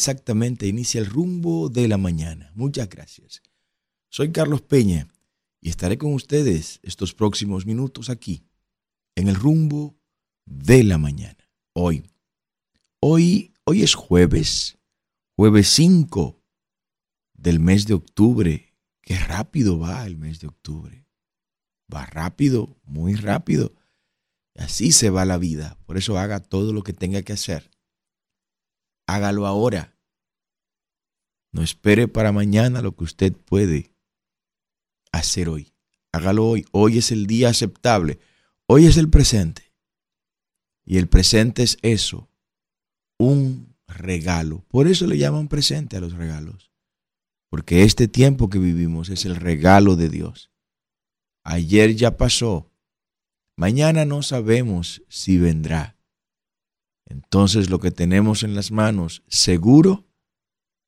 9 exactamente inicia el rumbo de la mañana. Muchas gracias. Soy Carlos Peña y estaré con ustedes estos próximos minutos aquí, en el rumbo de la mañana. Hoy, hoy, hoy es jueves, jueves 5 del mes de octubre. Qué rápido va el mes de octubre. Va rápido, muy rápido. Así se va la vida. Por eso haga todo lo que tenga que hacer. Hágalo ahora. No espere para mañana lo que usted puede hacer hoy. Hágalo hoy. Hoy es el día aceptable. Hoy es el presente. Y el presente es eso, un regalo. Por eso le llaman presente a los regalos. Porque este tiempo que vivimos es el regalo de Dios. Ayer ya pasó. Mañana no sabemos si vendrá. Entonces lo que tenemos en las manos seguro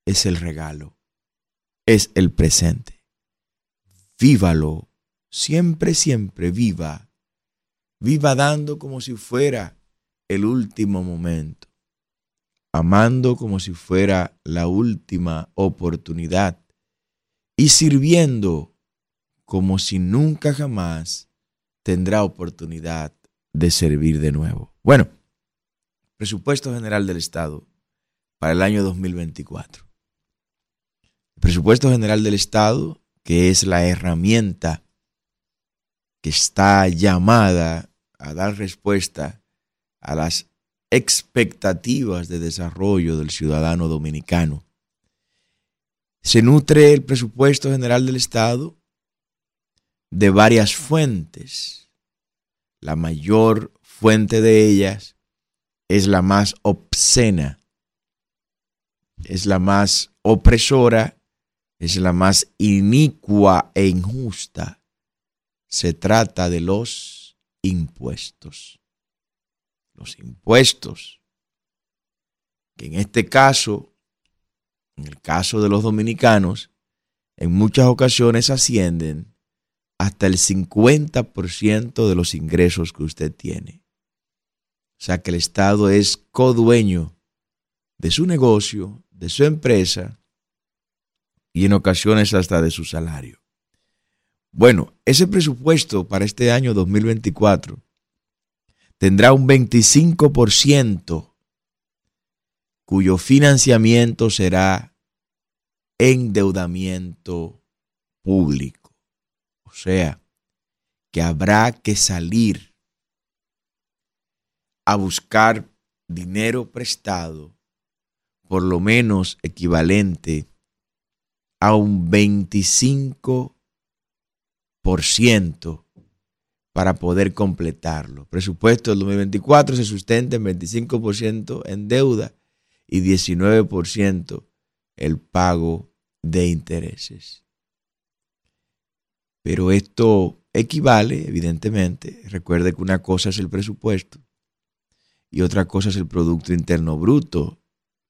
es el regalo. Es el presente vívalo, siempre, siempre viva, viva dando como si fuera el último momento, amando como si fuera la última oportunidad y sirviendo como si nunca jamás tendrá oportunidad de servir de nuevo. Bueno, presupuesto general del Estado para el año 2024. El presupuesto general del Estado que es la herramienta que está llamada a dar respuesta a las expectativas de desarrollo del ciudadano dominicano. Se nutre el presupuesto general del Estado de varias fuentes. La mayor fuente de ellas es la más obscena, es la más opresora es la más inicua e injusta. Se trata de los impuestos. Los impuestos, que en este caso, en el caso de los dominicanos, en muchas ocasiones ascienden hasta el 50% de los ingresos que usted tiene. O sea que el Estado es codueño de su negocio, de su empresa, y en ocasiones hasta de su salario. Bueno, ese presupuesto para este año 2024 tendrá un 25% cuyo financiamiento será endeudamiento público. O sea, que habrá que salir a buscar dinero prestado, por lo menos equivalente a un 25% para poder completarlo. Presupuesto del 2024 se sustenta en 25% en deuda y 19% el pago de intereses. Pero esto equivale, evidentemente, recuerde que una cosa es el presupuesto y otra cosa es el Producto Interno Bruto,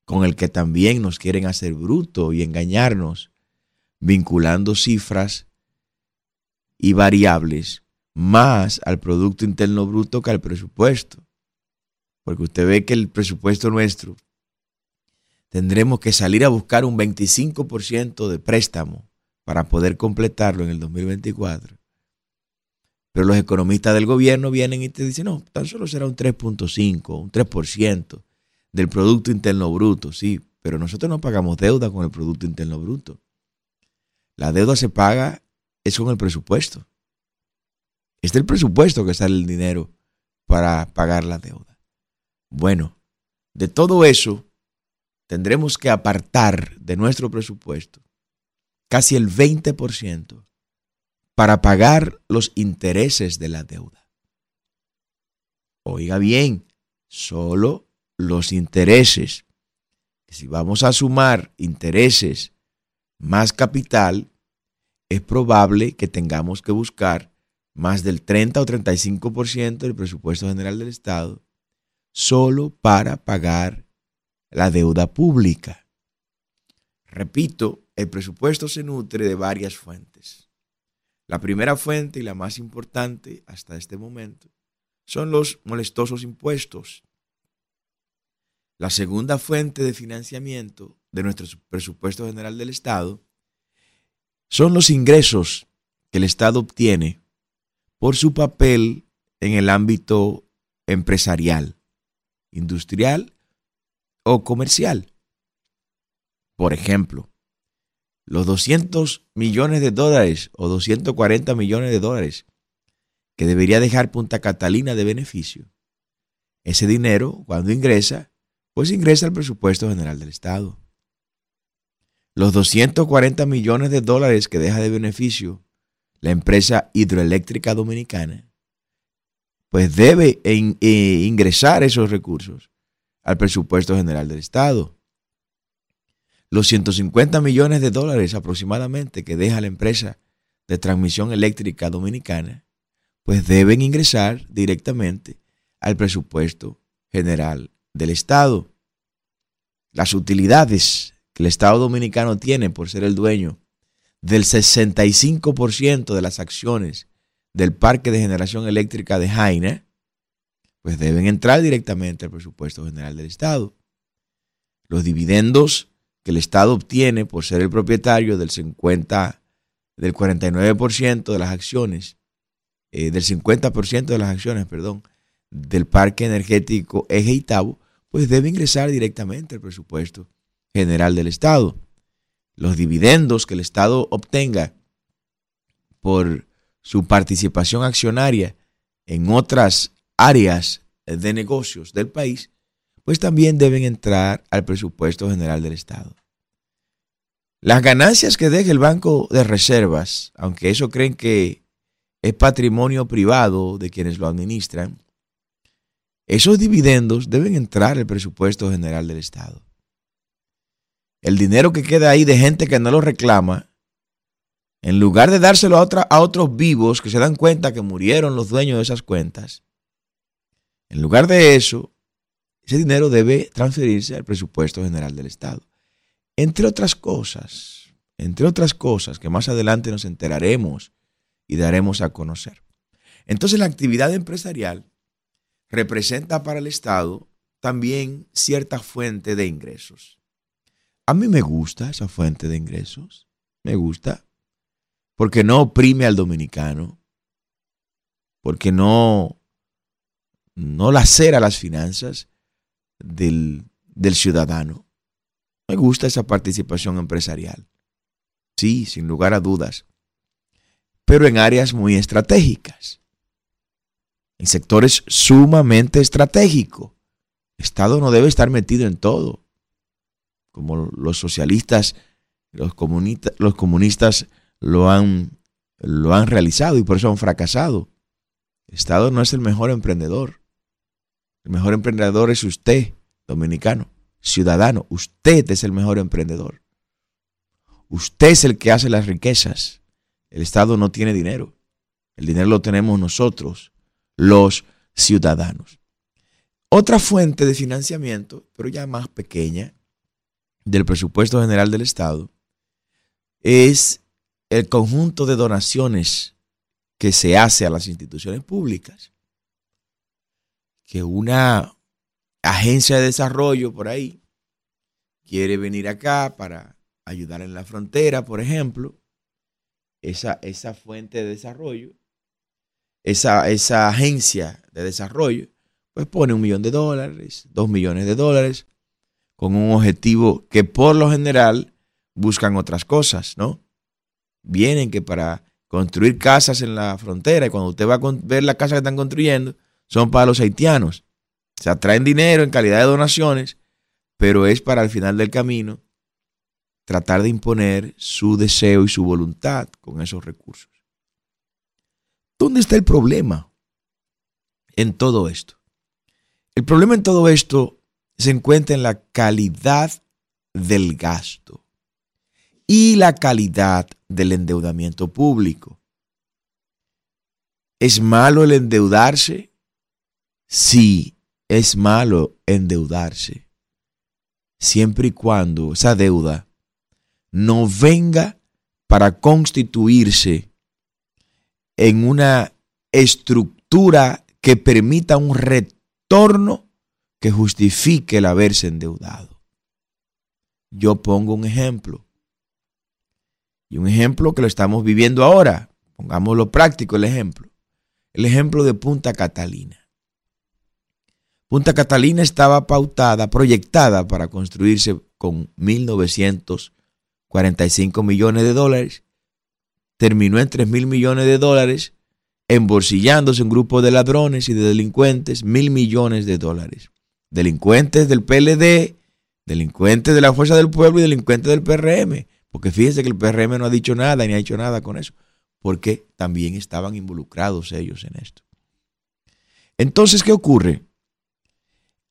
con el que también nos quieren hacer bruto y engañarnos vinculando cifras y variables más al Producto Interno Bruto que al presupuesto. Porque usted ve que el presupuesto nuestro tendremos que salir a buscar un 25% de préstamo para poder completarlo en el 2024. Pero los economistas del gobierno vienen y te dicen, no, tan solo será un 3.5, un 3% del Producto Interno Bruto, sí, pero nosotros no pagamos deuda con el Producto Interno Bruto. La deuda se paga es con el presupuesto. Es del presupuesto que sale el dinero para pagar la deuda. Bueno, de todo eso tendremos que apartar de nuestro presupuesto casi el 20% para pagar los intereses de la deuda. Oiga bien, solo los intereses. Si vamos a sumar intereses más capital, es probable que tengamos que buscar más del 30 o 35% del presupuesto general del Estado solo para pagar la deuda pública. Repito, el presupuesto se nutre de varias fuentes. La primera fuente y la más importante hasta este momento son los molestosos impuestos. la segunda fuente de financiamiento de nuestro presupuesto general del Estado son los ingresos que el Estado obtiene por su papel en el ámbito empresarial, industrial o comercial. Por ejemplo, los 200 millones de dólares o 240 millones de dólares que debería dejar Punta Catalina de beneficio. Ese dinero, cuando ingresa, pues ingresa al presupuesto general del Estado. Los 240 millones de dólares que deja de beneficio la empresa hidroeléctrica dominicana, pues debe eh, ingresar esos recursos al presupuesto general del Estado. Los 150 millones de dólares aproximadamente que deja la empresa de transmisión eléctrica dominicana, pues deben ingresar directamente al presupuesto general del Estado. Las utilidades que el Estado dominicano tiene por ser el dueño del 65% de las acciones del parque de generación eléctrica de Jaina, pues deben entrar directamente al presupuesto general del Estado. Los dividendos que el Estado obtiene por ser el propietario del 50, del 49% de las acciones, eh, del 50% de las acciones, perdón, del parque energético Eje Itabo, pues debe ingresar directamente al presupuesto general del Estado. Los dividendos que el Estado obtenga por su participación accionaria en otras áreas de negocios del país, pues también deben entrar al presupuesto general del Estado. Las ganancias que deje el Banco de Reservas, aunque eso creen que es patrimonio privado de quienes lo administran, esos dividendos deben entrar al presupuesto general del Estado. El dinero que queda ahí de gente que no lo reclama, en lugar de dárselo a, a otros vivos que se dan cuenta que murieron los dueños de esas cuentas, en lugar de eso, ese dinero debe transferirse al presupuesto general del Estado. Entre otras cosas, entre otras cosas que más adelante nos enteraremos y daremos a conocer. Entonces la actividad empresarial representa para el Estado también cierta fuente de ingresos. A mí me gusta esa fuente de ingresos, me gusta, porque no oprime al dominicano, porque no, no lacera las finanzas del, del ciudadano. Me gusta esa participación empresarial. Sí, sin lugar a dudas. Pero en áreas muy estratégicas en sectores sumamente estratégicos. El Estado no debe estar metido en todo, como los socialistas, los, los comunistas lo han, lo han realizado y por eso han fracasado. El Estado no es el mejor emprendedor. El mejor emprendedor es usted, dominicano, ciudadano. Usted es el mejor emprendedor. Usted es el que hace las riquezas. El Estado no tiene dinero. El dinero lo tenemos nosotros los ciudadanos. Otra fuente de financiamiento, pero ya más pequeña, del presupuesto general del Estado, es el conjunto de donaciones que se hace a las instituciones públicas. Que una agencia de desarrollo por ahí quiere venir acá para ayudar en la frontera, por ejemplo, esa, esa fuente de desarrollo esa, esa agencia de desarrollo, pues pone un millón de dólares, dos millones de dólares, con un objetivo que por lo general buscan otras cosas, ¿no? Vienen que para construir casas en la frontera, y cuando usted va a ver la casa que están construyendo, son para los haitianos. Se atraen dinero en calidad de donaciones, pero es para al final del camino tratar de imponer su deseo y su voluntad con esos recursos. ¿Dónde está el problema en todo esto? El problema en todo esto se encuentra en la calidad del gasto y la calidad del endeudamiento público. ¿Es malo el endeudarse? Sí, es malo endeudarse. Siempre y cuando esa deuda no venga para constituirse en una estructura que permita un retorno que justifique el haberse endeudado. Yo pongo un ejemplo. Y un ejemplo que lo estamos viviendo ahora. Pongámoslo práctico el ejemplo. El ejemplo de Punta Catalina. Punta Catalina estaba pautada, proyectada para construirse con 1.945 millones de dólares. Terminó en 3 mil millones de dólares, embolsillándose un grupo de ladrones y de delincuentes mil millones de dólares. Delincuentes del PLD, delincuentes de la Fuerza del Pueblo y delincuentes del PRM. Porque fíjense que el PRM no ha dicho nada ni ha hecho nada con eso. Porque también estaban involucrados ellos en esto. Entonces, ¿qué ocurre?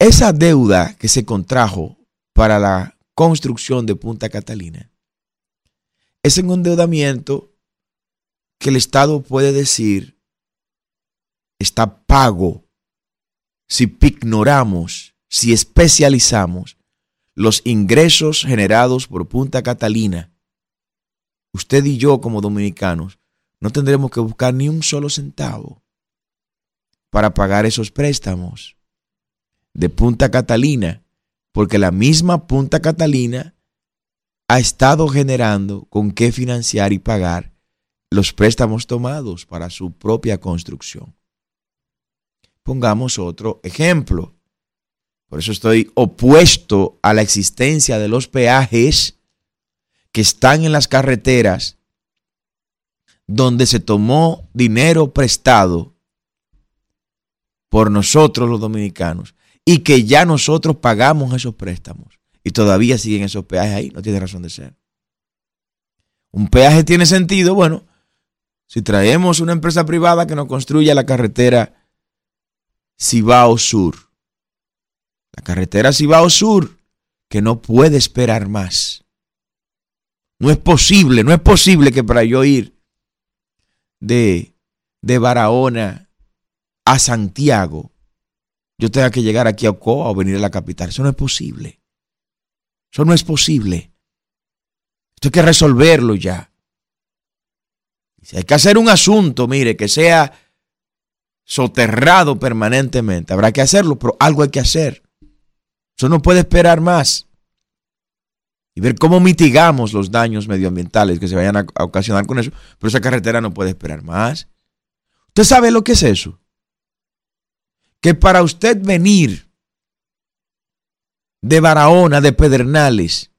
Esa deuda que se contrajo para la construcción de Punta Catalina es un endeudamiento que el Estado puede decir está pago si ignoramos, si especializamos los ingresos generados por Punta Catalina. Usted y yo como dominicanos no tendremos que buscar ni un solo centavo para pagar esos préstamos de Punta Catalina, porque la misma Punta Catalina ha estado generando con qué financiar y pagar los préstamos tomados para su propia construcción. Pongamos otro ejemplo. Por eso estoy opuesto a la existencia de los peajes que están en las carreteras donde se tomó dinero prestado por nosotros los dominicanos y que ya nosotros pagamos esos préstamos y todavía siguen esos peajes ahí, no tiene razón de ser. Un peaje tiene sentido, bueno, si traemos una empresa privada que nos construya la carretera Cibao Sur, la carretera Cibao Sur, que no puede esperar más. No es posible, no es posible que para yo ir de, de Barahona a Santiago yo tenga que llegar aquí a Ocoa o venir a la capital. Eso no es posible. Eso no es posible. Esto hay que resolverlo ya. Si hay que hacer un asunto, mire, que sea soterrado permanentemente, habrá que hacerlo, pero algo hay que hacer. Eso no puede esperar más. Y ver cómo mitigamos los daños medioambientales que se vayan a ocasionar con eso. Pero esa carretera no puede esperar más. ¿Usted sabe lo que es eso? Que para usted venir de Barahona, de Pedernales,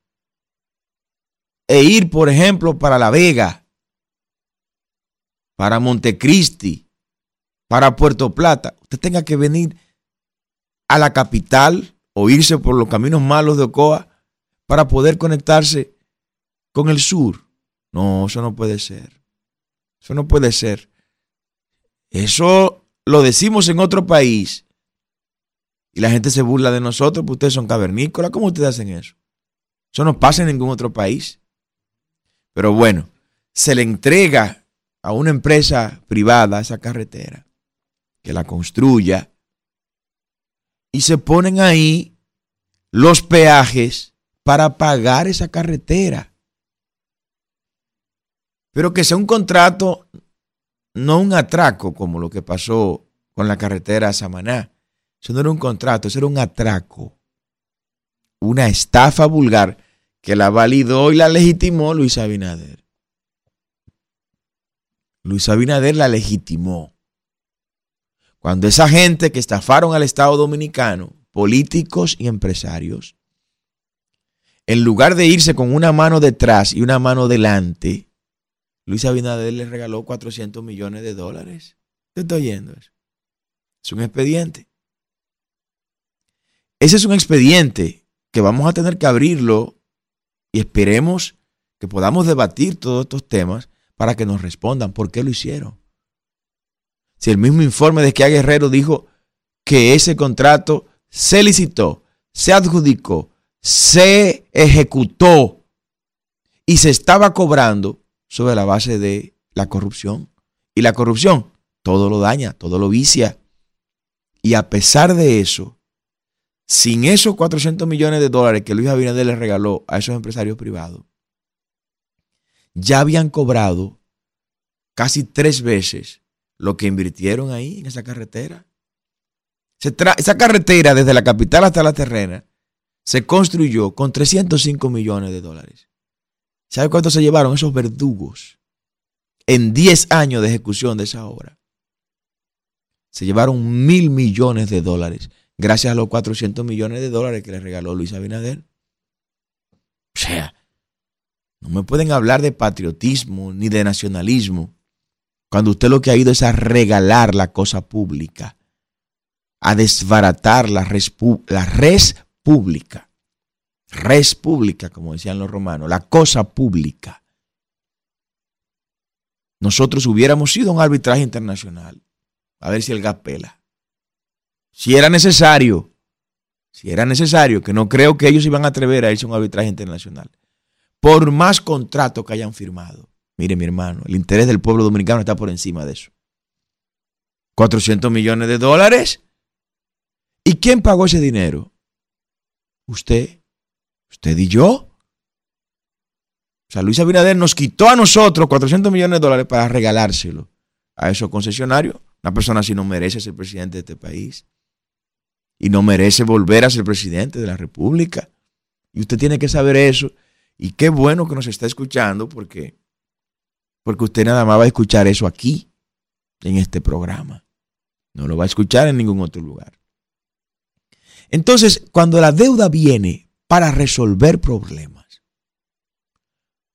e ir, por ejemplo, para La Vega, para Montecristi, para Puerto Plata, usted tenga que venir a la capital o irse por los caminos malos de Ocoa para poder conectarse con el sur. No, eso no puede ser. Eso no puede ser. Eso lo decimos en otro país y la gente se burla de nosotros, porque ustedes son cavernícolas, ¿cómo ustedes hacen eso? Eso no pasa en ningún otro país. Pero bueno, se le entrega a una empresa privada esa carretera, que la construya, y se ponen ahí los peajes para pagar esa carretera. Pero que sea un contrato no un atraco como lo que pasó con la carretera a Samaná. Eso no era un contrato, eso era un atraco. Una estafa vulgar que la validó y la legitimó Luis Abinader. Luis Abinader la legitimó. Cuando esa gente que estafaron al Estado Dominicano, políticos y empresarios, en lugar de irse con una mano detrás y una mano delante, Luis Abinader le regaló 400 millones de dólares. ¿Te está oyendo eso? Es un expediente. Ese es un expediente que vamos a tener que abrirlo y esperemos que podamos debatir todos estos temas para que nos respondan por qué lo hicieron. Si el mismo informe de que Guerrero dijo que ese contrato se licitó, se adjudicó, se ejecutó y se estaba cobrando sobre la base de la corrupción. Y la corrupción todo lo daña, todo lo vicia. Y a pesar de eso, sin esos 400 millones de dólares que Luis Abinader le regaló a esos empresarios privados, ya habían cobrado casi tres veces lo que invirtieron ahí en esa carretera. esa carretera desde la capital hasta la terrena se construyó con 305 millones de dólares. ¿Sabe cuánto se llevaron esos verdugos en 10 años de ejecución de esa obra? Se llevaron mil millones de dólares gracias a los 400 millones de dólares que le regaló Luis Abinader. O sea, no me pueden hablar de patriotismo ni de nacionalismo cuando usted lo que ha ido es a regalar la cosa pública, a desbaratar la res, la res pública, res pública, como decían los romanos, la cosa pública. Nosotros hubiéramos sido un arbitraje internacional, a ver si el gas pela. Si era necesario, si era necesario, que no creo que ellos iban a atrever a irse a un arbitraje internacional por más contrato que hayan firmado. Mire, mi hermano, el interés del pueblo dominicano está por encima de eso. 400 millones de dólares. ¿Y quién pagó ese dinero? Usted, usted y yo. O sea, Luis Abinader nos quitó a nosotros 400 millones de dólares para regalárselo a esos concesionarios. Una persona así no merece ser presidente de este país. Y no merece volver a ser presidente de la República. Y usted tiene que saber eso. Y qué bueno que nos está escuchando porque, porque usted nada más va a escuchar eso aquí, en este programa. No lo va a escuchar en ningún otro lugar. Entonces, cuando la deuda viene para resolver problemas,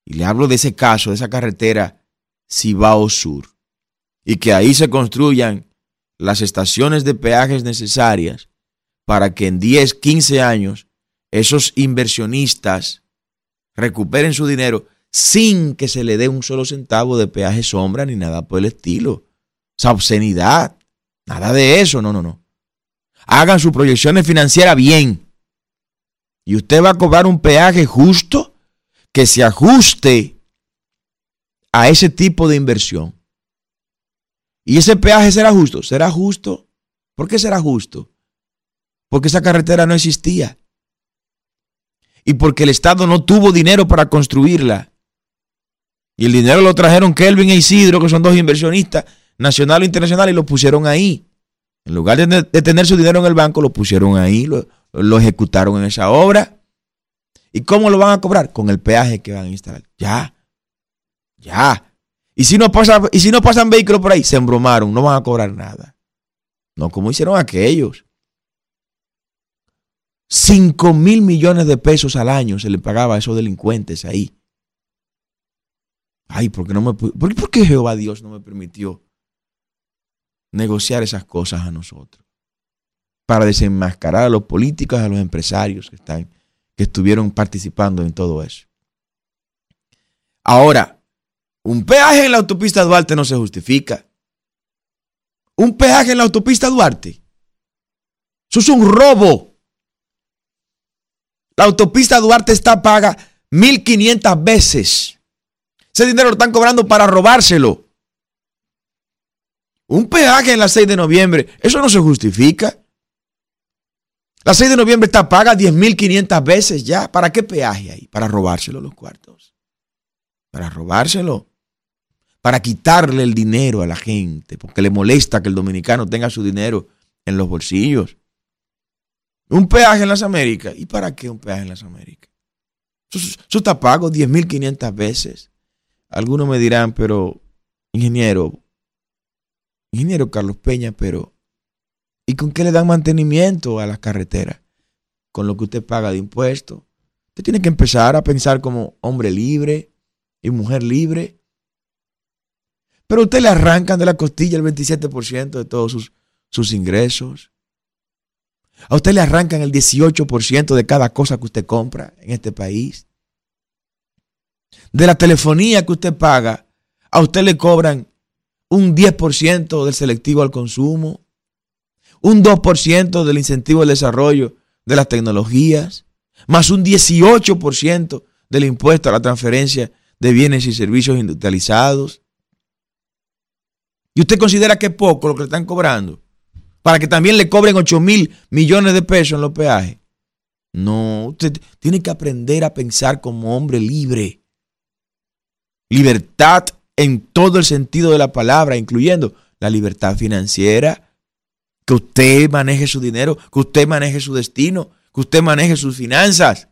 y le hablo de ese caso, de esa carretera Cibao Sur, y que ahí se construyan las estaciones de peajes necesarias para que en 10, 15 años esos inversionistas recuperen su dinero sin que se le dé un solo centavo de peaje sombra ni nada por el estilo. Esa obscenidad. Nada de eso, no, no, no. Hagan sus proyecciones financieras bien. Y usted va a cobrar un peaje justo que se ajuste a ese tipo de inversión. Y ese peaje será justo. ¿Será justo? ¿Por qué será justo? Porque esa carretera no existía y porque el Estado no tuvo dinero para construirla. Y el dinero lo trajeron Kelvin e Isidro, que son dos inversionistas, nacional e internacional, y lo pusieron ahí. En lugar de, tener su dinero en el banco, lo pusieron ahí, lo ejecutaron en esa obra. ¿Y cómo lo van a cobrar? Con el peaje que van a instalar. Ya. Ya. Y si no, pasa, y si no pasan vehículos por ahí, se embromaron, no van a cobrar nada. No como hicieron aquellos. 5 mil millones de pesos al año se le pagaba a esos delincuentes ahí. Ay, ¿por qué, no me, ¿por qué Jehová Dios no me permitió negociar esas cosas a nosotros? Para desenmascarar a los políticos, a los empresarios que, están, que estuvieron participando en todo eso. Ahora, un peaje en la autopista Duarte no se justifica. Un peaje en la autopista Duarte. Eso es un robo. La autopista Duarte está paga 1.500 veces. Ese dinero lo están cobrando para robárselo. Un peaje en la 6 de noviembre, eso no se justifica. La 6 de noviembre está paga 10.500 veces ya. ¿Para qué peaje ahí? Para robárselo los cuartos. Para robárselo. Para quitarle el dinero a la gente, porque le molesta que el dominicano tenga su dinero en los bolsillos. Un peaje en las Américas. ¿Y para qué un peaje en las Américas? Eso, está pago 10.500 veces. Algunos me dirán, pero, ingeniero, ingeniero Carlos Peña, pero, ¿y con qué le dan mantenimiento a las carreteras? Con lo que usted paga de impuestos. Usted tiene que empezar a pensar como hombre libre y mujer libre. Pero usted le arrancan de la costilla el 27% de todos sus, sus ingresos. A usted le arrancan el 18% de cada cosa que usted compra en este país. De la telefonía que usted paga, a usted le cobran un 10% del selectivo al consumo, un 2% del incentivo al desarrollo de las tecnologías, más un 18% del impuesto a la transferencia de bienes y servicios industrializados. ¿Y usted considera que es poco lo que le están cobrando? para que también le cobren 8 mil millones de pesos en los peajes. No, usted tiene que aprender a pensar como hombre libre. Libertad en todo el sentido de la palabra, incluyendo la libertad financiera. Que usted maneje su dinero, que usted maneje su destino, que usted maneje sus finanzas,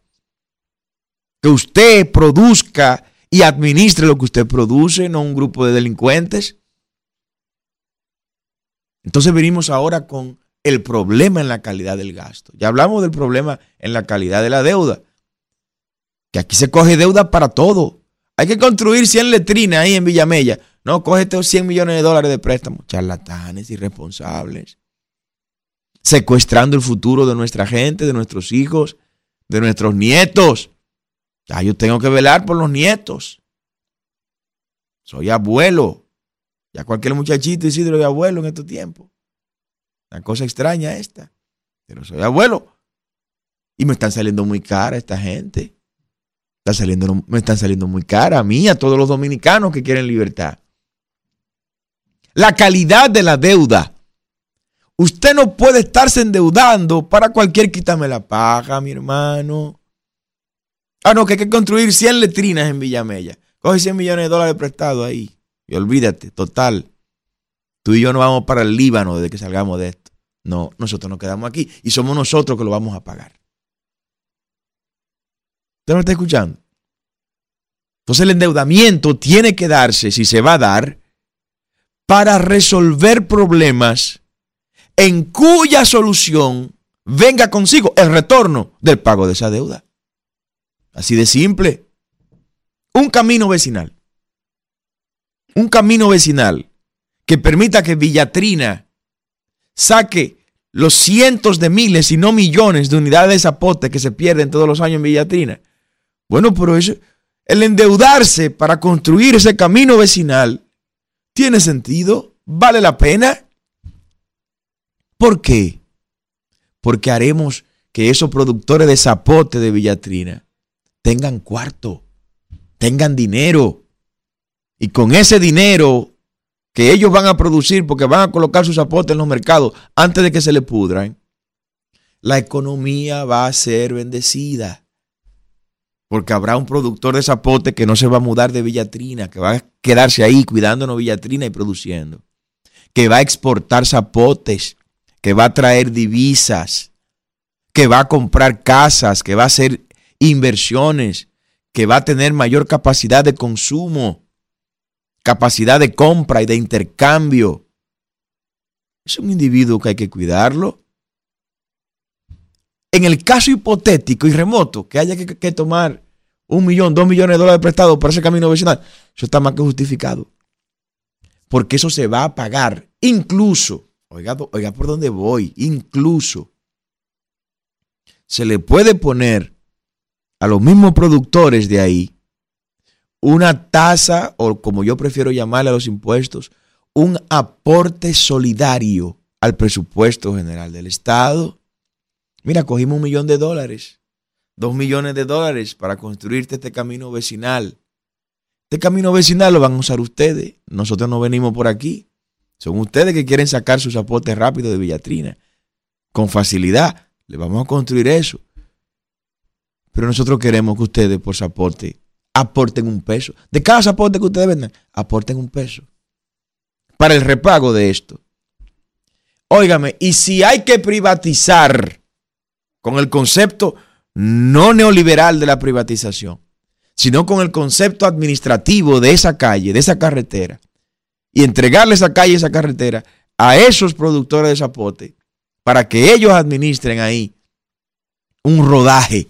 que usted produzca y administre lo que usted produce, no un grupo de delincuentes. Entonces venimos ahora con el problema en la calidad del gasto. Ya hablamos del problema en la calidad de la deuda, que aquí se coge deuda para todo. Hay que construir 100 letrinas ahí en Villamella. No, coge estos 100 millones de dólares de préstamo. Charlatanes, irresponsables secuestrando el futuro de nuestra gente, de nuestros hijos, de nuestros nietos. Ya yo tengo que velar por los nietos. Soy abuelo. Ya cualquier muchachito Isidro es abuelo en estos tiempos. Una cosa extraña esta. Pero soy abuelo. Y me están saliendo muy cara esta gente. Está saliendo, me están saliendo muy cara a mí, a todos los dominicanos que quieren libertad. La calidad de la deuda Usted no puede estarse endeudando para cualquier quítame la paja, mi hermano. Ah, no, que hay que construir 100 letrinas en Villamella. Coge 100 millones de dólares prestados ahí. Y olvídate, total. Tú y yo no vamos para el Líbano desde que salgamos de esto. No, nosotros nos quedamos aquí y somos nosotros que lo vamos a pagar. ¿Usted me está escuchando? Entonces el endeudamiento tiene que darse, si se va a dar, para resolver problemas en cuya solución venga consigo el retorno del pago de esa deuda. Así de simple. Un camino vecinal. Un camino vecinal que permita que Villatrina saque los cientos de miles y no millones de unidades de zapote que se pierden todos los años en Villatrina. Bueno, pero eso, el endeudarse para construir ese camino vecinal tiene sentido, vale la pena. ¿Por qué? Porque haremos que esos productores de zapote de Villatrina tengan cuarto, tengan dinero. Y con ese dinero que ellos van a producir, porque van a colocar sus zapotes en los mercados antes de que se le pudran, la economía va a ser bendecida. Porque habrá un productor de zapote que no se va a mudar de Villatrina, que va a quedarse ahí cuidándonos Villatrina y produciendo. Que va a exportar zapotes que va a traer divisas, que va a comprar casas, que va a hacer inversiones, que va a tener mayor capacidad de consumo, capacidad de compra y de intercambio. Es un individuo que hay que cuidarlo. En el caso hipotético y remoto que haya que, tomar un millón, dos millones de dólares prestados para ese camino vecinal, eso está más que justificado. Porque eso se va a pagar incluso Oiga, oiga por dónde voy. Incluso se le puede poner a los mismos productores de ahí una tasa, o como yo prefiero llamarle a los impuestos, un aporte solidario al presupuesto general del Estado. Mira, cogimos un millón de dólares, dos millones de dólares para construirte este camino vecinal. Este camino vecinal lo van a usar ustedes. Nosotros no venimos por aquí. Son ustedes que quieren sacar sus aportes rápido de Villatrina. Con facilidad. Le vamos a construir eso. Pero nosotros queremos que ustedes por su aporte aporten un peso. De cada aporte que ustedes vendan, aporten un peso. Para el repago de esto. Óigame, y si hay que privatizar con el concepto no neoliberal de la privatización, sino con el concepto administrativo de esa calle, de esa carretera, y entregarle esa calle, esa carretera a esos productores de zapote para que ellos administren ahí un rodaje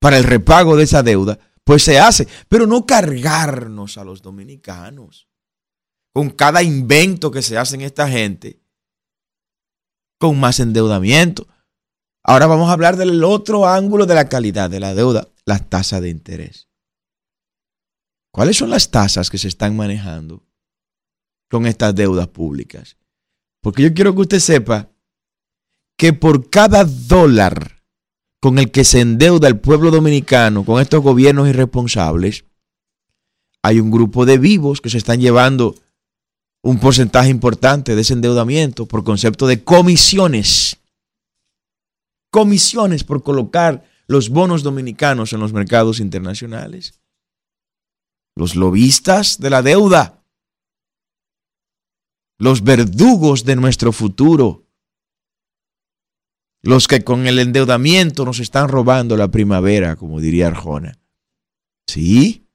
para el repago de esa deuda, pues se hace, pero no cargarnos a los dominicanos con cada invento que se hace en esta gente, con más endeudamiento. Ahora vamos a hablar del otro ángulo de la calidad de la deuda, las tasas de interés. ¿Cuáles son las tasas que se están manejando con estas deudas públicas. Porque yo quiero que usted sepa que por cada dólar con el que se endeuda el pueblo dominicano con estos gobiernos irresponsables, hay un grupo de vivos que se están llevando un porcentaje importante de ese endeudamiento por concepto de comisiones. Comisiones por colocar los bonos dominicanos en los mercados internacionales. Los lobistas de la deuda los verdugos de nuestro futuro, los que con el endeudamiento nos están robando la primavera, como diría Arjona. Sí,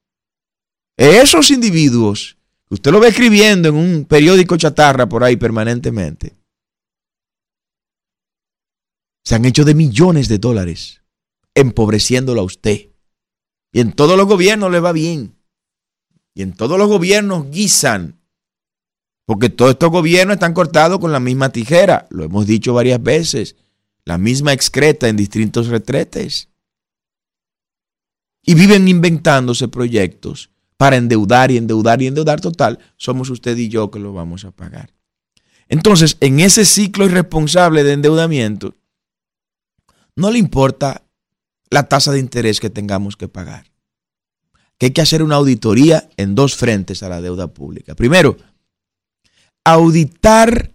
esos individuos, usted lo ve escribiendo en un periódico chatarra por ahí permanentemente, se han hecho de millones de dólares, empobreciéndolo a usted. Y en todos los gobiernos le va bien. Y en todos los gobiernos guisan. Porque todos estos gobiernos están cortados con la misma tijera. Lo hemos dicho varias veces. La misma excreta en distintos retretes. Y viven inventándose proyectos para endeudar y endeudar y endeudar. Total, somos usted y yo que lo vamos a pagar. Entonces, en ese ciclo irresponsable de endeudamiento, no le importa la tasa de interés que tengamos que pagar. Que hay que hacer una auditoría en dos frentes a la deuda pública. Primero, auditar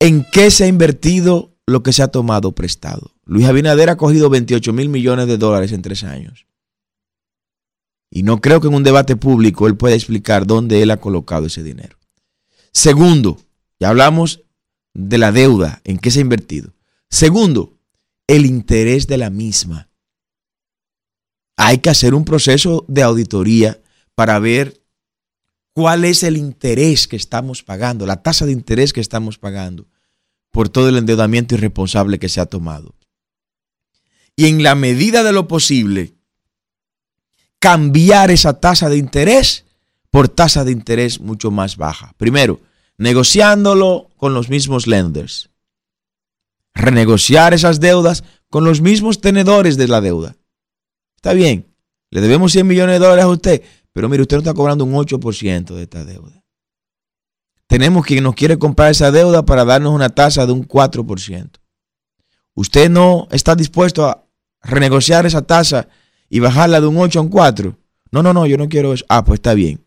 en qué se ha invertido lo que se ha tomado prestado. Luis Abinader ha cogido 28 mil millones de dólares en tres años. Y no creo que en un debate público él pueda explicar dónde él ha colocado ese dinero. Segundo, ya hablamos de la deuda, en qué se ha invertido. Segundo, el interés de la misma. Hay que hacer un proceso de auditoría para ver cuál es el interés que estamos pagando, la tasa de interés que estamos pagando por todo el endeudamiento irresponsable que se ha tomado. Y en la medida de lo posible, cambiar esa tasa de interés por tasa de interés mucho más baja. Primero, negociándolo con los mismos lenders renegociar esas deudas con los mismos tenedores de la deuda. Está bien, le debemos 100 millones de dólares a usted, pero mire, usted no está cobrando un 8% de esta deuda. Tenemos quien nos quiere comprar esa deuda para darnos una tasa de un 4%. Usted no está dispuesto a renegociar esa tasa y bajarla de un 8 a un 4. No, no, no, yo no quiero eso. Ah, pues está bien.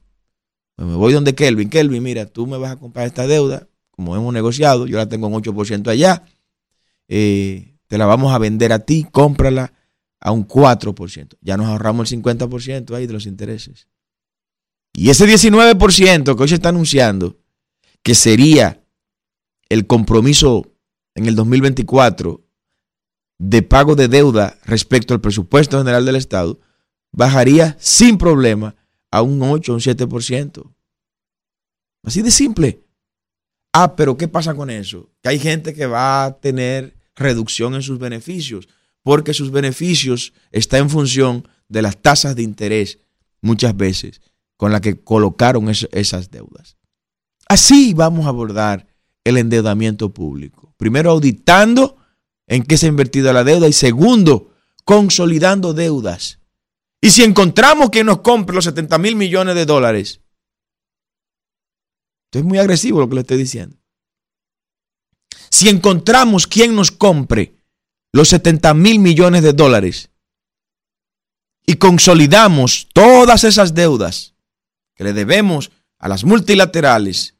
Pues me voy donde Kelvin. Kelvin, mira, tú me vas a comprar esta deuda, como hemos negociado, yo la tengo en 8% allá eh, te la vamos a vender a ti, cómprala a un 4%. Ya nos ahorramos el 50% ahí de los intereses. Y ese 19% que hoy se está anunciando, que sería el compromiso en el 2024 de pago de deuda respecto al presupuesto general del Estado, bajaría sin problema a un 8 o un 7%. Así de simple. Ah, pero ¿qué pasa con eso? Que hay gente que va a tener reducción en sus beneficios, porque sus beneficios están en función de las tasas de interés muchas veces con las que colocaron esas deudas. Así vamos a abordar el endeudamiento público. Primero, auditando en qué se ha invertido la deuda y segundo, consolidando deudas. Y si encontramos que nos compre los 70 mil millones de dólares, esto es muy agresivo lo que le estoy diciendo. Si encontramos quien nos compre los 70 mil millones de dólares y consolidamos todas esas deudas que le debemos a las multilaterales,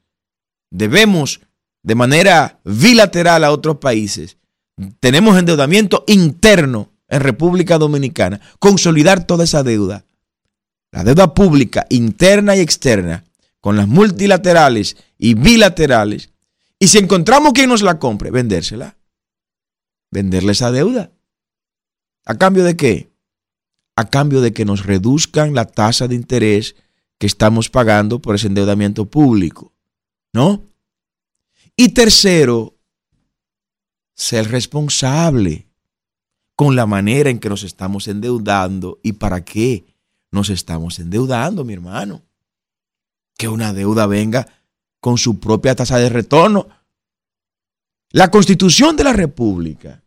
debemos de manera bilateral a otros países, tenemos endeudamiento interno en República Dominicana, consolidar toda esa deuda, la deuda pública interna y externa, con las multilaterales y bilaterales, y si encontramos quien nos la compre, vendérsela. Venderle esa deuda. ¿A cambio de qué? A cambio de que nos reduzcan la tasa de interés que estamos pagando por ese endeudamiento público. ¿No? Y tercero, ser responsable con la manera en que nos estamos endeudando y para qué nos estamos endeudando, mi hermano. Que una deuda venga con su propia tasa de retorno. La constitución de la República,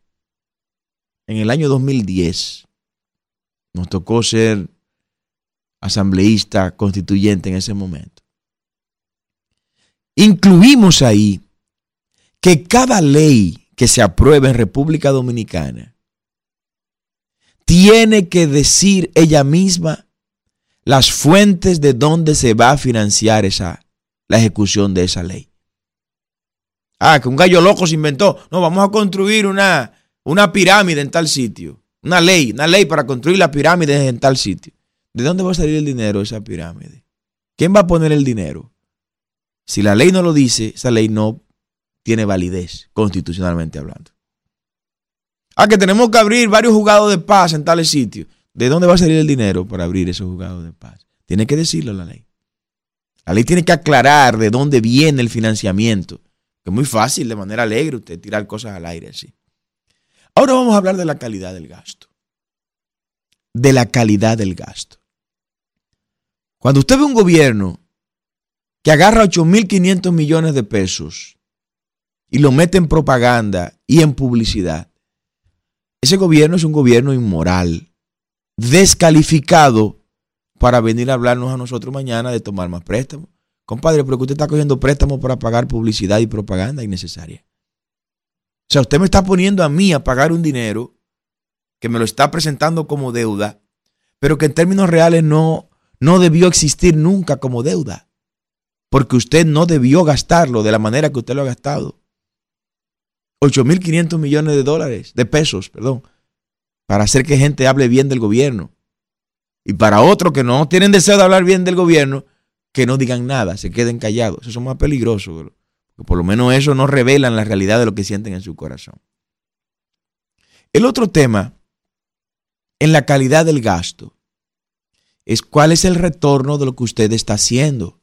en el año 2010, nos tocó ser asambleísta constituyente en ese momento. Incluimos ahí que cada ley que se apruebe en República Dominicana tiene que decir ella misma las fuentes de donde se va a financiar esa la ejecución de esa ley. Ah, que un gallo loco se inventó. No, vamos a construir una, una pirámide en tal sitio. Una ley, una ley para construir la pirámide en tal sitio. ¿De dónde va a salir el dinero de esa pirámide? ¿Quién va a poner el dinero? Si la ley no lo dice, esa ley no tiene validez constitucionalmente hablando. Ah, que tenemos que abrir varios juzgados de paz en tales sitios. ¿De dónde va a salir el dinero para abrir esos juzgados de paz? Tiene que decirlo la ley. La ley tiene que aclarar de dónde viene el financiamiento. Que es muy fácil, de manera alegre, usted tirar cosas al aire así. Ahora vamos a hablar de la calidad del gasto. De la calidad del gasto. Cuando usted ve un gobierno que agarra 8.500 millones de pesos y lo mete en propaganda y en publicidad, ese gobierno es un gobierno inmoral, descalificado para venir a hablarnos a nosotros mañana de tomar más préstamos. Compadre, pero usted está cogiendo préstamos para pagar publicidad y propaganda innecesaria. O sea, usted me está poniendo a mí a pagar un dinero que me lo está presentando como deuda, pero que en términos reales no, no debió existir nunca como deuda porque usted no debió gastarlo de la manera que usted lo ha gastado. 8.500 millones de dólares, de pesos, perdón, para hacer que gente hable bien del gobierno. Y para otros que no tienen deseo de hablar bien del gobierno, que no digan nada, se queden callados. Eso es más peligroso, porque por lo menos eso no revelan la realidad de lo que sienten en su corazón. El otro tema, en la calidad del gasto, es cuál es el retorno de lo que usted está haciendo.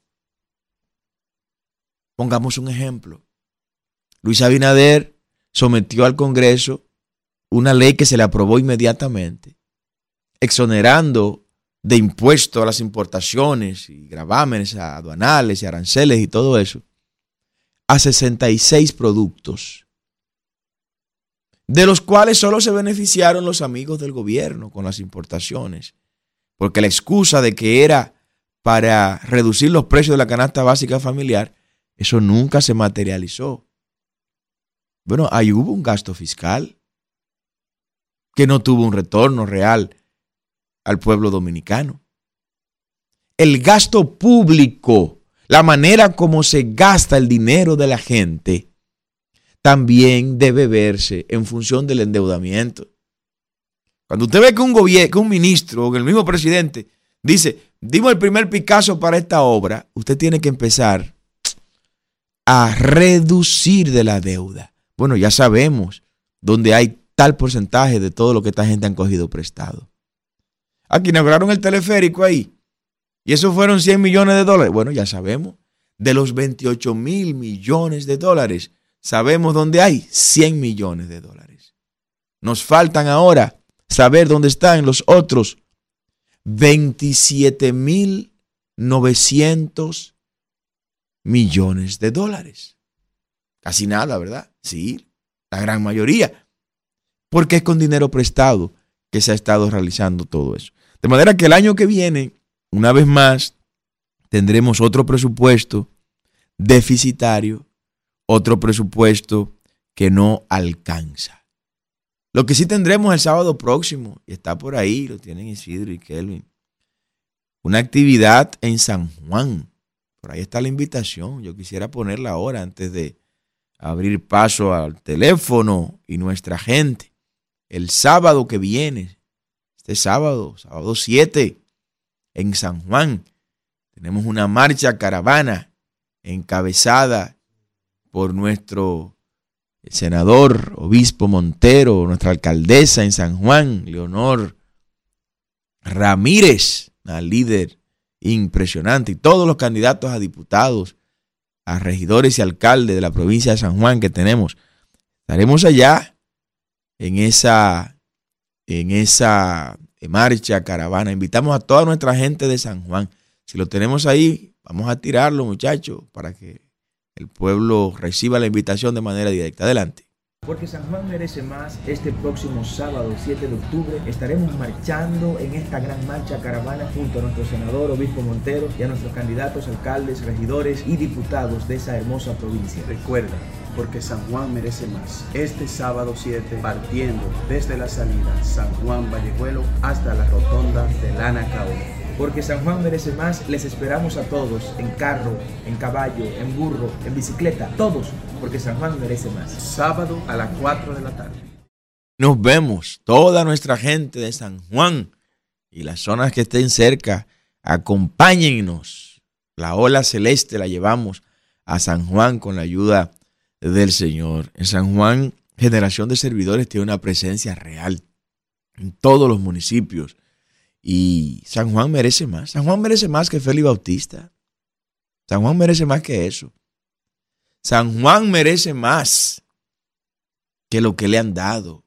Pongamos un ejemplo. Luis Abinader sometió al Congreso una ley que se le aprobó inmediatamente, exonerando de impuestos a las importaciones y gravámenes aduanales y aranceles y todo eso, a 66 productos, de los cuales solo se beneficiaron los amigos del gobierno con las importaciones, porque la excusa de que era para reducir los precios de la canasta básica familiar eso nunca se materializó. Bueno, ahí hubo un gasto fiscal que no tuvo un retorno real al pueblo dominicano. El gasto público, la manera como se gasta el dinero de la gente, también debe verse en función del endeudamiento. Cuando usted ve que un, que un ministro o el mismo presidente dice, dimos el primer Picasso para esta obra, usted tiene que empezar a reducir de la deuda. Bueno, ya sabemos dónde hay tal porcentaje de todo lo que esta gente han cogido prestado. Aquí inauguraron el teleférico ahí. Y eso fueron 100 millones de dólares. Bueno, ya sabemos. De los 28 mil millones de dólares, sabemos dónde hay 100 millones de dólares. Nos faltan ahora saber dónde están los otros 27 mil 900 millones de dólares. Casi nada, ¿verdad? Sí, la gran mayoría. Porque es con dinero prestado que se ha estado realizando todo eso. De manera que el año que viene, una vez más, tendremos otro presupuesto deficitario, otro presupuesto que no alcanza. Lo que sí tendremos el sábado próximo, y está por ahí, lo tienen Isidro y Kelvin, una actividad en San Juan ahí está la invitación. Yo quisiera ponerla ahora antes de abrir paso al teléfono y nuestra gente. El sábado que viene, este sábado, sábado 7, en San Juan, tenemos una marcha caravana encabezada por nuestro senador, obispo Montero, nuestra alcaldesa en San Juan, Leonor Ramírez, la líder impresionante. Y todos los candidatos a diputados, a regidores y alcaldes de la provincia de San Juan que tenemos, estaremos allá en esa, en esa marcha, caravana. Invitamos a toda nuestra gente de San Juan. Si lo tenemos ahí, vamos a tirarlo, muchachos, para que el pueblo reciba la invitación de manera directa. Adelante. Porque San Juan merece más. Este próximo sábado 7 de octubre estaremos marchando en esta gran marcha caravana junto a nuestro senador Obispo Montero y a nuestros candidatos, alcaldes, regidores y diputados de esa hermosa provincia. Recuerda, porque San Juan merece más. Este sábado 7, partiendo desde la salida San Juan Vallejuelo hasta la rotonda de Lana Cao porque San Juan merece más, les esperamos a todos, en carro, en caballo, en burro, en bicicleta, todos, porque San Juan merece más. Sábado a las 4 de la tarde. Nos vemos, toda nuestra gente de San Juan y las zonas que estén cerca, acompáñennos. La ola celeste la llevamos a San Juan con la ayuda del Señor. En San Juan, Generación de Servidores tiene una presencia real en todos los municipios. Y San Juan merece más. San Juan merece más que Félix Bautista. San Juan merece más que eso. San Juan merece más que lo que le han dado.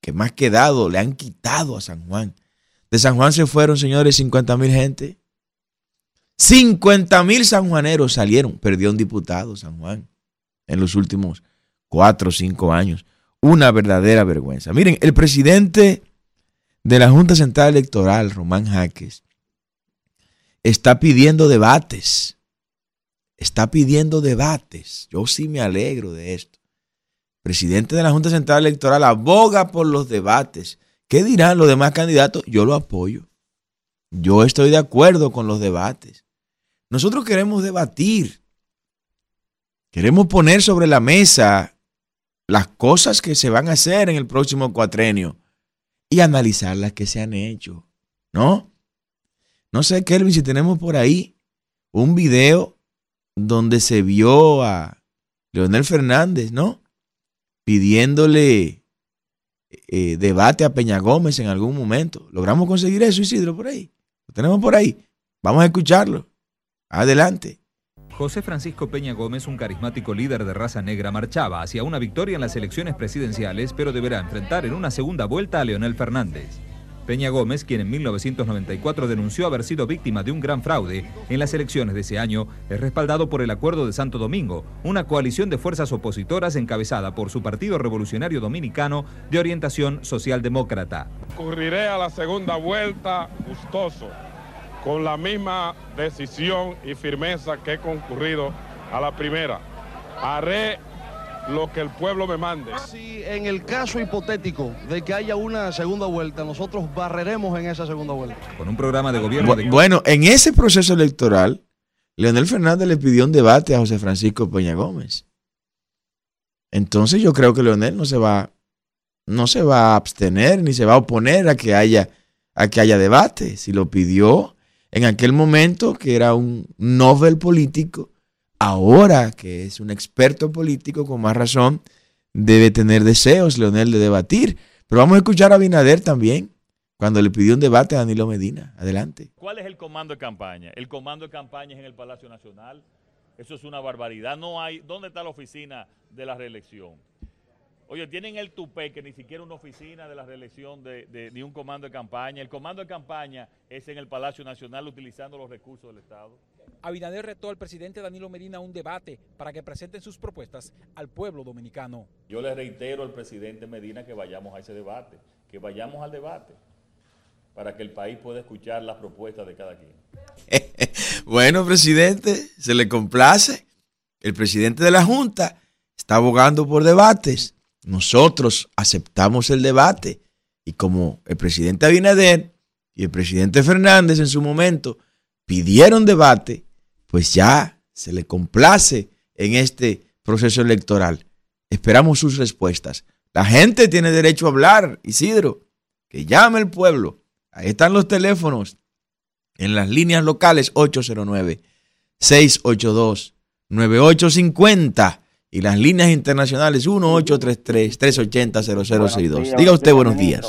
Que más que dado, le han quitado a San Juan. De San Juan se fueron, señores, 50 mil gente. 50 mil sanjuaneros salieron. Perdió un diputado San Juan en los últimos cuatro o cinco años. Una verdadera vergüenza. Miren, el presidente de la Junta Central Electoral, Román Jaques, está pidiendo debates. Está pidiendo debates. Yo sí me alegro de esto. Presidente de la Junta Central Electoral aboga por los debates. ¿Qué dirán los demás candidatos? Yo lo apoyo. Yo estoy de acuerdo con los debates. Nosotros queremos debatir. Queremos poner sobre la mesa las cosas que se van a hacer en el próximo cuatrenio y analizar las que se han hecho, ¿no? No sé, Kelvin, si tenemos por ahí un video donde se vio a Leonel Fernández, ¿no? Pidiéndole eh, debate a Peña Gómez en algún momento. ¿Logramos conseguir eso, Isidro, por ahí? ¿Lo tenemos por ahí? Vamos a escucharlo. Adelante. José Francisco Peña Gómez, un carismático líder de raza negra, marchaba hacia una victoria en las elecciones presidenciales, pero deberá enfrentar en una segunda vuelta a Leonel Fernández. Peña Gómez, quien en 1994 denunció haber sido víctima de un gran fraude en las elecciones de ese año, es respaldado por el Acuerdo de Santo Domingo, una coalición de fuerzas opositoras encabezada por su Partido Revolucionario Dominicano de orientación socialdemócrata. Ocurriré a la segunda vuelta gustoso con la misma decisión y firmeza que he concurrido a la primera. Haré lo que el pueblo me mande. Si en el caso hipotético de que haya una segunda vuelta, nosotros barreremos en esa segunda vuelta. Con un programa de gobierno... Bu bueno, en ese proceso electoral, Leonel Fernández le pidió un debate a José Francisco Peña Gómez. Entonces yo creo que Leonel no se va, no se va a abstener ni se va a oponer a que haya, a que haya debate. Si lo pidió, en aquel momento, que era un Nobel político, ahora que es un experto político, con más razón, debe tener deseos, Leonel, de debatir. Pero vamos a escuchar a Binader también, cuando le pidió un debate a Danilo Medina. Adelante. ¿Cuál es el comando de campaña? El comando de campaña es en el Palacio Nacional. Eso es una barbaridad. No hay. ¿Dónde está la oficina de la reelección? Oye, tienen el tupé que ni siquiera una oficina de la reelección de, de, ni un comando de campaña. El comando de campaña es en el Palacio Nacional utilizando los recursos del Estado. Abinader retó al presidente Danilo Medina a un debate para que presenten sus propuestas al pueblo dominicano. Yo le reitero al presidente Medina que vayamos a ese debate, que vayamos al debate para que el país pueda escuchar las propuestas de cada quien. bueno, presidente, se le complace. El presidente de la Junta está abogando por debates nosotros aceptamos el debate y como el presidente Abinader y el presidente Fernández en su momento pidieron debate, pues ya se le complace en este proceso electoral. Esperamos sus respuestas. La gente tiene derecho a hablar, Isidro, que llame el pueblo. Ahí están los teléfonos en las líneas locales 809 682 9850 y las líneas internacionales 1833-380-0062. Diga usted buenos días.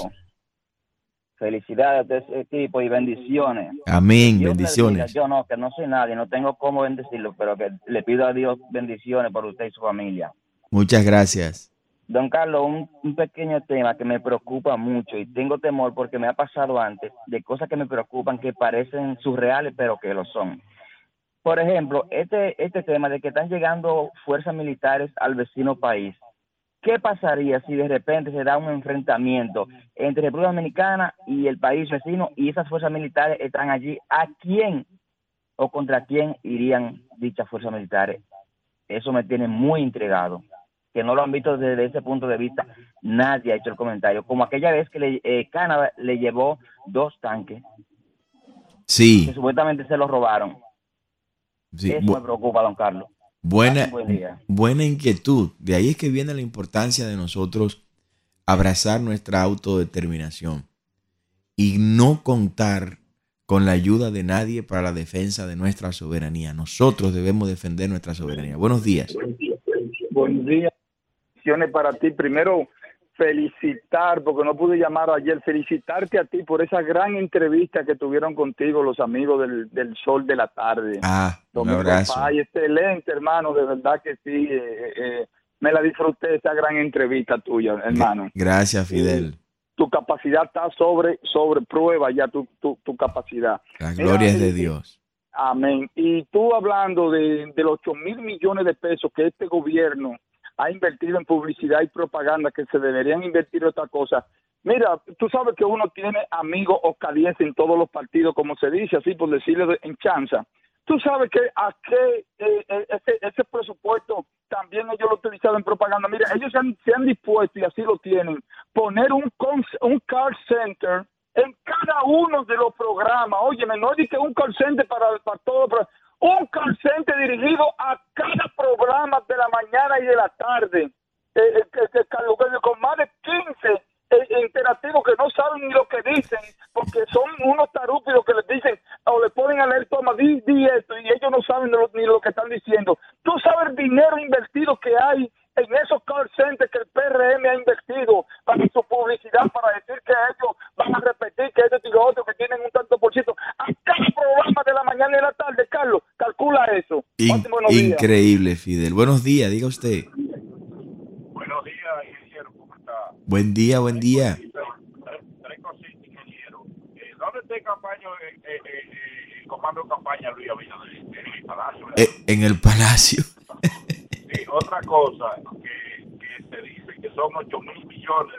Felicidades a este equipo y bendiciones. Amén, bendiciones. yo no, que no soy nadie, no tengo cómo bendecirlo, pero que le pido a Dios bendiciones por usted y su familia. Muchas gracias. Don Carlos, un, un, pequeño tema que me preocupa mucho y tengo temor porque me ha pasado antes de cosas que me preocupan que parecen surreales pero que lo son por ejemplo, este, este tema de que están llegando fuerzas militares al vecino país, ¿qué pasaría si de repente se da un enfrentamiento entre República Dominicana y el país vecino y esas fuerzas militares están allí? ¿A quién o contra quién irían dichas fuerzas militares? Eso me tiene muy intrigado, que no lo han visto desde ese punto de vista. Nadie ha hecho el comentario, como aquella vez que le, eh, Canadá le llevó dos tanques. Sí. Que supuestamente se los robaron. Sí. Eso me preocupa, don Carlos. Buena, buena inquietud. De ahí es que viene la importancia de nosotros abrazar nuestra autodeterminación y no contar con la ayuda de nadie para la defensa de nuestra soberanía. Nosotros debemos defender nuestra soberanía. Buenos días. Buen día. Para ti, primero felicitar, porque no pude llamar ayer, felicitarte a ti por esa gran entrevista que tuvieron contigo los amigos del, Sol de la Tarde. Ah, un abrazo. Ay, excelente, hermano, de verdad que sí. Eh, eh, eh, me la disfruté esa gran entrevista tuya, hermano. Gracias, Fidel. Tu capacidad está sobre, sobre prueba ya, tu, tu, tu capacidad. La gloria es de Dios. Amén. Y tú hablando de, de los 8 mil millones de pesos que este gobierno ha invertido en publicidad y propaganda que se deberían invertir en otra cosa. Mira, tú sabes que uno tiene amigos o calientes en todos los partidos, como se dice así, por decirlo en chanza. Tú sabes que a qué eh, eh, ese, ese, presupuesto también ellos lo utilizado en propaganda. Mira, ellos se han, dispuesto y así lo tienen, poner un, un call center en cada uno de los programas. Oye, no es que un call center para, para todo, un call center dirigido a cada programa de la mañana y de la tarde, eh, eh con más de 15 eh, interactivos que no saben ni lo que dicen, porque son unos tarúpidos que les dicen o le ponen a leer, toma, di, esto, y ellos no saben ni lo que están diciendo. Tú sabes el dinero invertido que hay en esos call centers que el PRM ha invertido para su publicidad, para decir que ellos van a repetir que ellos y otro, que tienen un tanto por ciento. A cada programa de la mañana y la tarde, Carlos, calcula eso. increíble, Fidel. Buenos días, diga usted. Buenos días, ingeniero, ¿cómo está? Buen día, buen día. Tres, cositas, ingeniero. Eh, ¿Dónde está el, campaña, eh, eh, eh, el comando de campaña Luis Abinader? En el Palacio. en el Palacio. Sí, otra cosa que, se dice que son 8 mil millones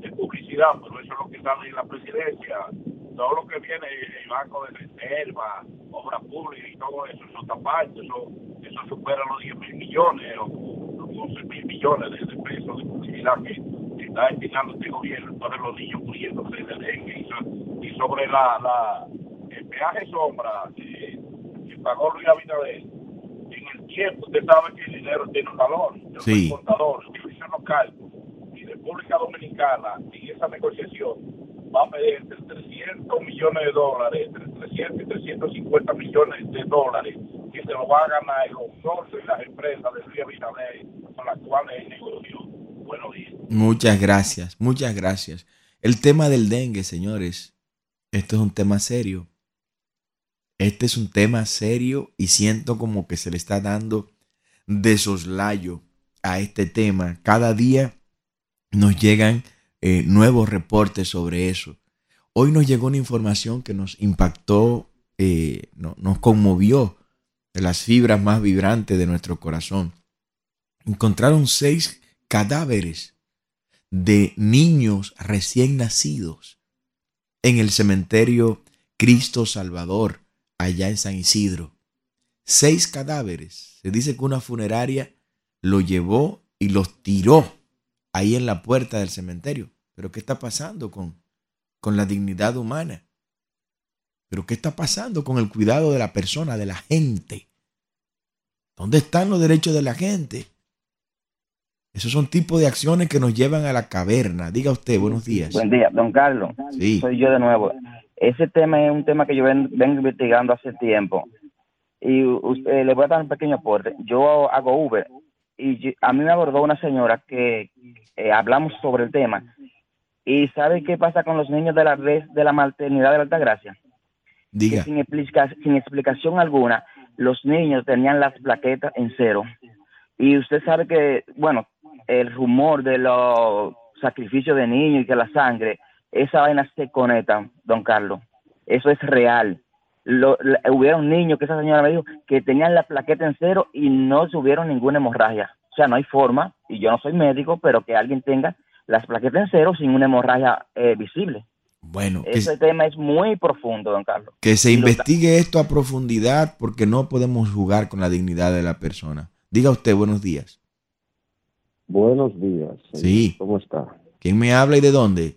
de, publicidad, pero eso es lo que sale en la presidencia. Todo lo que viene, el Banco de Reserva, obra pública y todo eso, eso está parte, eso, eso supera los 10 mil millones o los 12 mil millones de, pesos de publicidad que, está destinando este gobierno. Entonces los niños muriéndose de dengue y, sobre la, la, el peaje sombra que, que pagó Luis Abinader tiempo, usted sabe que el dinero tiene un valor. Sí. contador, utiliza los cálculos. Y República Dominicana, en esa negociación, va a pedir entre 300 millones de dólares, entre 300 y 350 millones de dólares, que se lo va a ganar el consorcio y las empresas de Río Binader con las cuales el negocio. Buenos días. Muchas gracias, muchas gracias. El tema del dengue, señores, esto es un tema serio este es un tema serio y siento como que se le está dando de soslayo a este tema. Cada día nos llegan eh, nuevos reportes sobre eso. Hoy nos llegó una información que nos impactó, eh, nos conmovió de las fibras más vibrantes de nuestro corazón. Encontraron seis cadáveres de niños recién nacidos en el cementerio Cristo Salvador allá en San Isidro. Seis cadáveres. Se dice que una funeraria lo llevó y los tiró ahí en la puerta del cementerio. Pero ¿qué está pasando con, con la dignidad humana? ¿Pero qué está pasando con el cuidado de la persona, de la gente? ¿Dónde están los derechos de la gente? Esos son tipos de acciones que nos llevan a la caverna. Diga usted, buenos días. Buen día, don Carlos. Sí. Soy yo de nuevo ese tema es un tema que yo vengo, investigando hace tiempo. Y usted, le voy a dar un pequeño aporte. Yo hago Uber y a mí me abordó una señora que eh, hablamos sobre el tema. ¿Y sabe qué pasa con los niños de la red de la maternidad de la Altagracia? Diga. sin, sin explicación alguna, los niños tenían las plaquetas en cero. Y usted sabe que, bueno, el rumor de los sacrificios de niños y que la sangre esa vaina se conecta, don Carlos. Eso es real. Lo, hubieron niños que esa señora me dijo que tenían la plaqueta en cero y no tuvieron ninguna hemorragia. O sea, no hay forma, y yo no soy médico, pero que alguien tenga las plaquetas en cero sin una hemorragia eh, visible. Bueno, ese tema es muy profundo, don Carlos. Que se investigue esto a profundidad porque no podemos jugar con la dignidad de la persona. Diga usted, buenos días. Buenos días. Sí. ¿Cómo está? ¿Quién me habla y de dónde?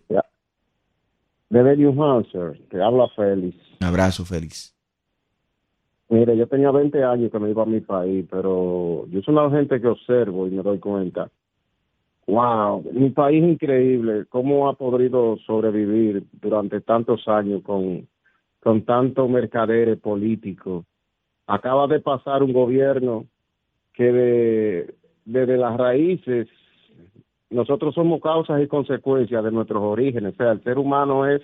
De New Hampshire, te habla Félix. Un abrazo, Félix. Mire, yo tenía 20 años que me iba a mi país, pero yo soy una gente que observo y me doy cuenta. Wow, mi país es increíble. ¿Cómo ha podido sobrevivir durante tantos años con con tanto mercader político. Acaba de pasar un gobierno que de, desde las raíces, nosotros somos causas y consecuencias de nuestros orígenes. O sea, el ser humano es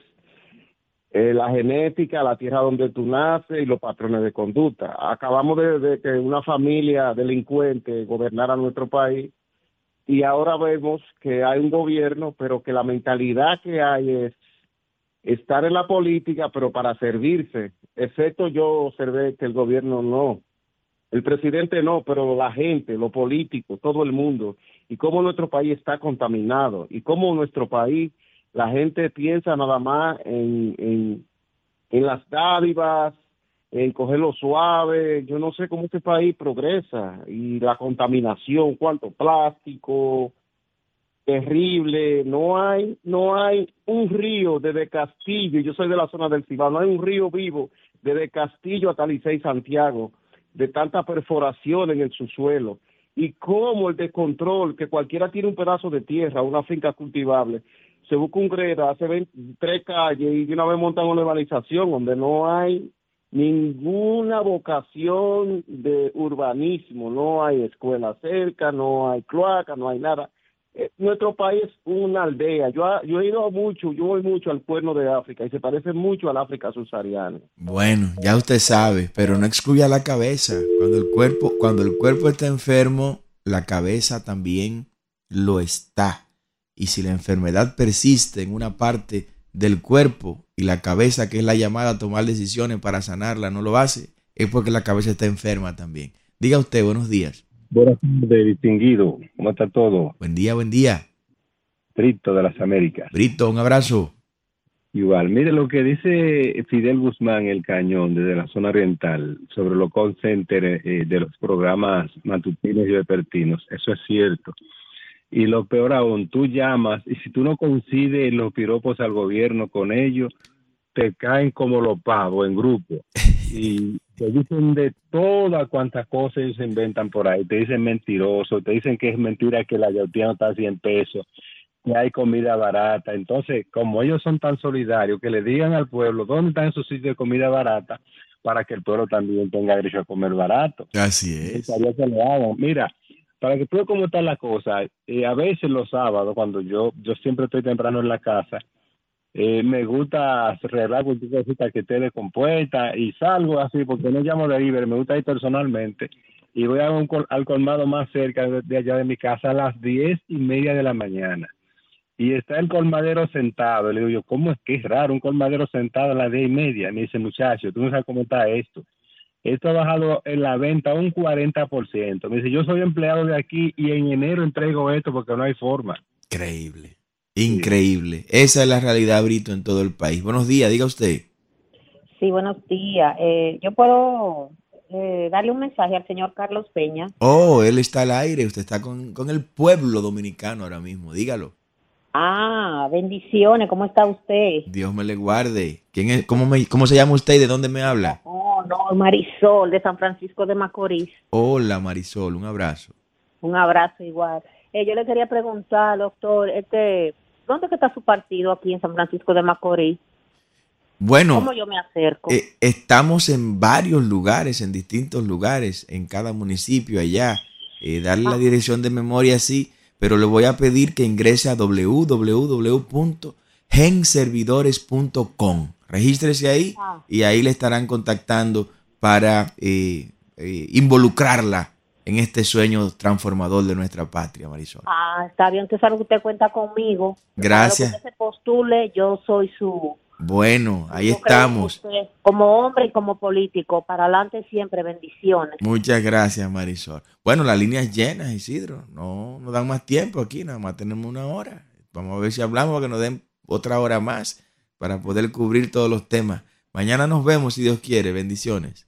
eh, la genética, la tierra donde tú naces y los patrones de conducta. Acabamos de, de que una familia delincuente gobernara nuestro país y ahora vemos que hay un gobierno, pero que la mentalidad que hay es estar en la política, pero para servirse. Excepto yo observé que el gobierno no. El presidente no, pero la gente, los políticos, todo el mundo. Y cómo nuestro país está contaminado. Y cómo nuestro país, la gente piensa nada más en, en, las dádivas, en cogerlo suave. Yo no sé cómo este país progresa. Y la contaminación, cuánto plástico, terrible, no hay, no hay un río desde Castillo, yo soy de la zona del Cibao, no hay un río vivo desde Castillo hasta Licey Santiago, de tanta perforación en el subsuelo, y cómo el descontrol, que cualquiera tiene un pedazo de tierra, una finca cultivable, se busca un greda, hace tres calles y de una vez montan una urbanización donde no hay ninguna vocación de urbanismo, no hay escuela cerca, no hay cloaca, no hay nada eh, nuestro país es una aldea. Yo, yo he ido mucho, yo voy mucho al cuerno de África y se parece mucho al África subsahariana. Bueno, ya usted sabe, pero no excluya la cabeza. Cuando el cuerpo, cuando el cuerpo está enfermo, la cabeza también lo está. Y si la enfermedad persiste en una parte del cuerpo y la cabeza, que es la llamada a tomar decisiones para sanarla, no lo hace, es porque la cabeza está enferma también. Diga usted, buenos días. Buenas tardes, distinguido. ¿Cómo está todo? Buen día, buen día. Brito de las Américas. Brito, un abrazo. Igual, mire lo que dice Fidel Guzmán, el cañón, desde la zona oriental, sobre los call centers eh, de los programas matutinos y vespertinos. Eso es cierto. Y lo peor aún, tú llamas y si tú no coincides los piropos al gobierno con ellos, te caen como los pavos en grupo. Y te dicen de todas cuantas cosas ellos se inventan por ahí. Te dicen mentiroso, te dicen que es mentira que la yautía no está a 100 pesos, que hay comida barata. Entonces, como ellos son tan solidarios, que le digan al pueblo dónde están esos sitios de comida barata para que el pueblo también tenga derecho a comer barato. Así es. Que lo hagan. Mira, para que tú cómo está la cosa, eh, a veces los sábados, cuando yo, yo siempre estoy temprano en la casa, eh, me gusta arreglar cualquier cosita que esté descompuesta y salgo así porque no llamo de Iber, me gusta ir personalmente y voy a un, al colmado más cerca de, allá de mi casa a las diez y media de la mañana y está el colmadero sentado. Le digo yo, ¿cómo es que es raro un colmadero sentado a las diez y media? Me dice, muchacho, tú no sabes cómo está esto. Esto ha bajado en la venta un 40%. Me dice, yo soy empleado de aquí y en enero entrego esto porque no hay forma. Increíble. Increíble. Esa es la realidad, Brito, en todo el país. Buenos días, diga usted. Sí, buenos días. Eh, yo puedo eh, darle un mensaje al señor Carlos Peña. Oh, él está al aire. Usted está con, el pueblo dominicano ahora mismo. Dígalo. Ah, bendiciones. ¿Cómo está usted? Dios me le guarde. ¿Quién es? ¿Cómo, me, cómo se llama usted y de dónde me habla? Oh, no, Marisol, de San Francisco de Macorís. Hola, Marisol. Un abrazo. Un abrazo igual. Eh, yo le quería preguntar, doctor, este, ¿Dónde está su partido aquí en San Francisco de Macorís? Bueno, ¿Cómo yo me acerco? Eh, estamos en varios lugares, en distintos lugares, en cada municipio allá. Eh, darle la ah. dirección de memoria sí, pero le voy a pedir que ingrese a www.genservidores.com. Regístrese ahí ah. y ahí le estarán contactando para eh, involucrarla en este sueño transformador de nuestra patria, Marisol. Ah, está bien, usted sabe que usted cuenta conmigo. Gracias. Que se postule, yo soy su... Bueno, ahí estamos. como hombre y como político, para adelante siempre, bendiciones. Muchas gracias, Marisol. Bueno, las líneas llenas, Isidro. No nos dan más tiempo aquí, nada más tenemos una hora. Vamos a ver si hablamos que nos den otra hora más para poder cubrir todos los temas. Mañana nos vemos, si Dios quiere. Bendiciones.